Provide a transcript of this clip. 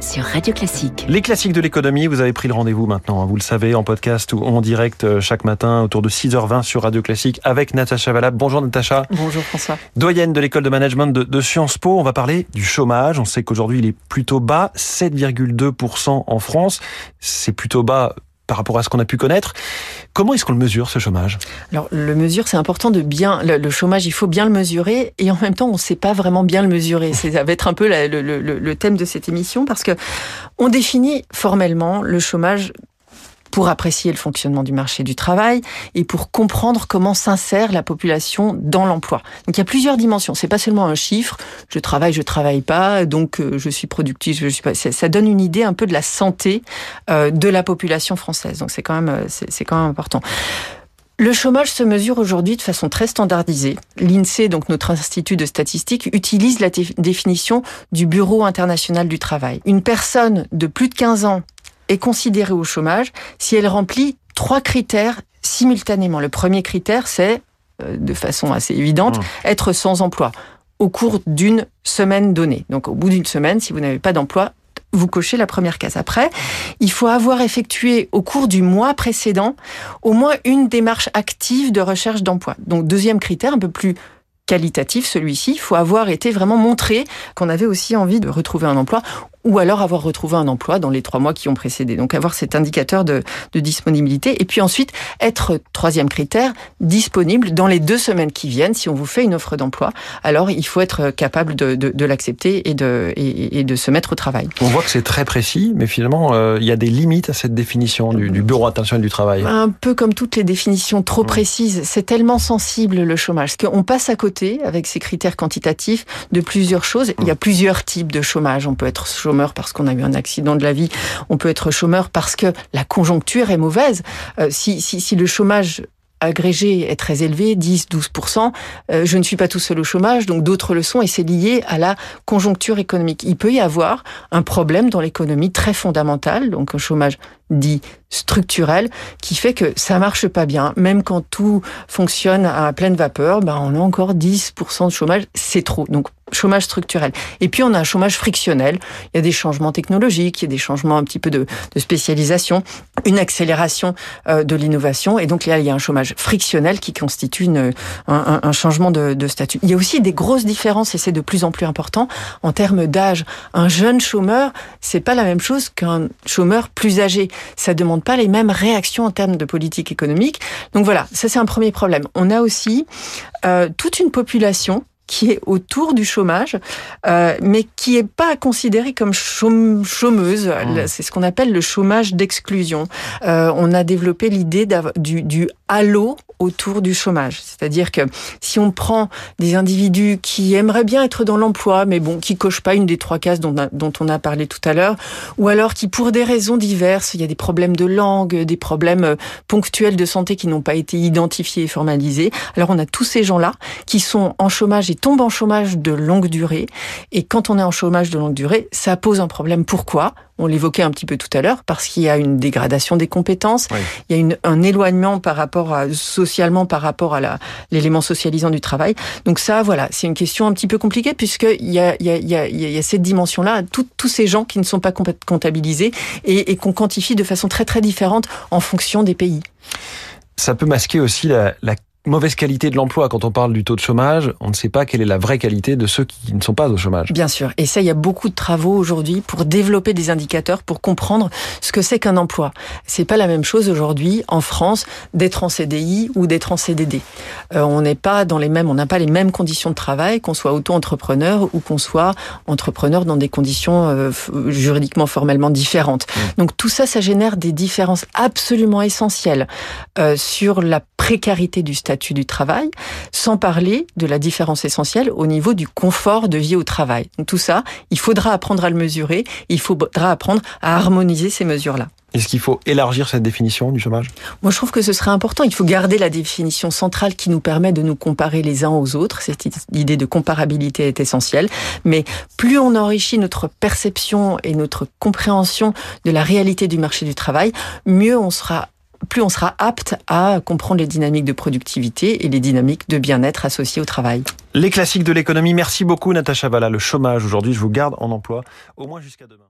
sur Radio Classique. Les classiques de l'économie, vous avez pris le rendez-vous maintenant, hein, vous le savez, en podcast ou en direct euh, chaque matin autour de 6h20 sur Radio Classique avec Natacha Valab. Bonjour Natacha. Bonjour François. Doyenne de l'école de management de, de, Sciences Po, on va parler du chômage. On sait qu'aujourd'hui il est plutôt bas, 7,2% en France. C'est plutôt bas par rapport à ce qu'on a pu connaître. Comment est-ce qu'on le mesure, ce chômage? Alors, le mesure, c'est important de bien... Le, le, chômage, il faut bien le mesurer, et en même temps, on ne sait pas vraiment bien le mesurer. Ça va être un peu la, le, le, le thème de cette émission, parce que on définit formellement le chômage pour apprécier le fonctionnement du marché du travail et pour comprendre comment s'insère la population dans l'emploi. Donc il y a plusieurs dimensions. C'est pas seulement un chiffre. Je travaille, je travaille pas, donc euh, je suis productif, je suis pas. Ça donne une idée un peu de la santé euh, de la population française. Donc c'est quand même euh, c'est quand même important. Le chômage se mesure aujourd'hui de façon très standardisée. L'INSEE, donc notre institut de statistique, utilise la définition du Bureau international du travail. Une personne de plus de 15 ans est considérée au chômage si elle remplit trois critères simultanément. Le premier critère, c'est, euh, de façon assez évidente, mmh. être sans emploi au cours d'une semaine donnée. Donc au bout d'une semaine, si vous n'avez pas d'emploi, vous cochez la première case. Après, il faut avoir effectué au cours du mois précédent au moins une démarche active de recherche d'emploi. Donc deuxième critère, un peu plus qualitatif, celui-ci, il faut avoir été vraiment montré qu'on avait aussi envie de retrouver un emploi ou alors avoir retrouvé un emploi dans les trois mois qui ont précédé. Donc avoir cet indicateur de, de disponibilité. Et puis ensuite, être, troisième critère, disponible dans les deux semaines qui viennent. Si on vous fait une offre d'emploi, alors il faut être capable de, de, de l'accepter et de, et, et, de se mettre au travail. On voit que c'est très précis, mais finalement, euh, il y a des limites à cette définition du, du Bureau international du travail. Un peu comme toutes les définitions trop précises. C'est tellement sensible le chômage. Parce qu'on passe à côté, avec ces critères quantitatifs, de plusieurs choses. Il y a plusieurs types de chômage. On peut être chômage chômeur parce qu'on a eu un accident de la vie, on peut être chômeur parce que la conjoncture est mauvaise. Euh, si, si, si le chômage agrégé est très élevé, 10-12%. Euh, je ne suis pas tout seul au chômage, donc d'autres le sont, et c'est lié à la conjoncture économique. Il peut y avoir un problème dans l'économie très fondamental, donc un chômage dit structurel, qui fait que ça marche pas bien. Même quand tout fonctionne à pleine vapeur, ben on a encore 10% de chômage, c'est trop. Donc chômage structurel. Et puis on a un chômage frictionnel. Il y a des changements technologiques, il y a des changements un petit peu de, de spécialisation, une accélération euh, de l'innovation. Et donc là, il y a un chômage frictionnel qui constitue une, un, un, changement de, de, statut. Il y a aussi des grosses différences, et c'est de plus en plus important, en termes d'âge. Un jeune chômeur, c'est pas la même chose qu'un chômeur plus âgé. Ça demande pas les mêmes réactions en termes de politique économique. Donc voilà, ça c'est un premier problème. On a aussi euh, toute une population qui est autour du chômage, euh, mais qui est pas considérée comme chômeuse. Mmh. C'est ce qu'on appelle le chômage d'exclusion. Euh, on a développé l'idée du, du halo autour du chômage. C'est-à-dire que si on prend des individus qui aimeraient bien être dans l'emploi, mais bon, qui cochent pas une des trois cases dont, dont on a parlé tout à l'heure, ou alors qui, pour des raisons diverses, il y a des problèmes de langue, des problèmes euh, ponctuels de santé qui n'ont pas été identifiés et formalisés. Alors on a tous ces gens-là qui sont en chômage et tombent en chômage de longue durée. Et quand on est en chômage de longue durée, ça pose un problème. Pourquoi? On l'évoquait un petit peu tout à l'heure, parce qu'il y a une dégradation des compétences, oui. il y a une, un éloignement par rapport à, socialement par rapport à l'élément socialisant du travail. Donc ça, voilà, c'est une question un petit peu compliquée puisqu'il y a, il y a, il y a, il y a cette dimension-là, tous ces gens qui ne sont pas comptabilisés et, et qu'on quantifie de façon très très différente en fonction des pays. Ça peut masquer aussi la, la mauvaise qualité de l'emploi. Quand on parle du taux de chômage, on ne sait pas quelle est la vraie qualité de ceux qui ne sont pas au chômage. Bien sûr. Et ça, il y a beaucoup de travaux aujourd'hui pour développer des indicateurs pour comprendre ce que c'est qu'un emploi. C'est pas la même chose aujourd'hui en France d'être en CDI ou d'être en CDD. Euh, on n'est pas dans les mêmes, on n'a pas les mêmes conditions de travail, qu'on soit auto-entrepreneur ou qu'on soit entrepreneur dans des conditions euh, juridiquement formellement différentes. Mmh. Donc tout ça, ça génère des différences absolument essentielles euh, sur la précarité du statut statut du travail, sans parler de la différence essentielle au niveau du confort de vie au travail. Donc tout ça, il faudra apprendre à le mesurer, il faudra apprendre à harmoniser ces mesures-là. Est-ce qu'il faut élargir cette définition du chômage? Moi, je trouve que ce serait important. Il faut garder la définition centrale qui nous permet de nous comparer les uns aux autres. Cette idée de comparabilité est essentielle. Mais plus on enrichit notre perception et notre compréhension de la réalité du marché du travail, mieux on sera plus on sera apte à comprendre les dynamiques de productivité et les dynamiques de bien-être associées au travail. Les classiques de l'économie. Merci beaucoup, Natacha Valla. Le chômage, aujourd'hui, je vous garde en emploi au moins jusqu'à demain.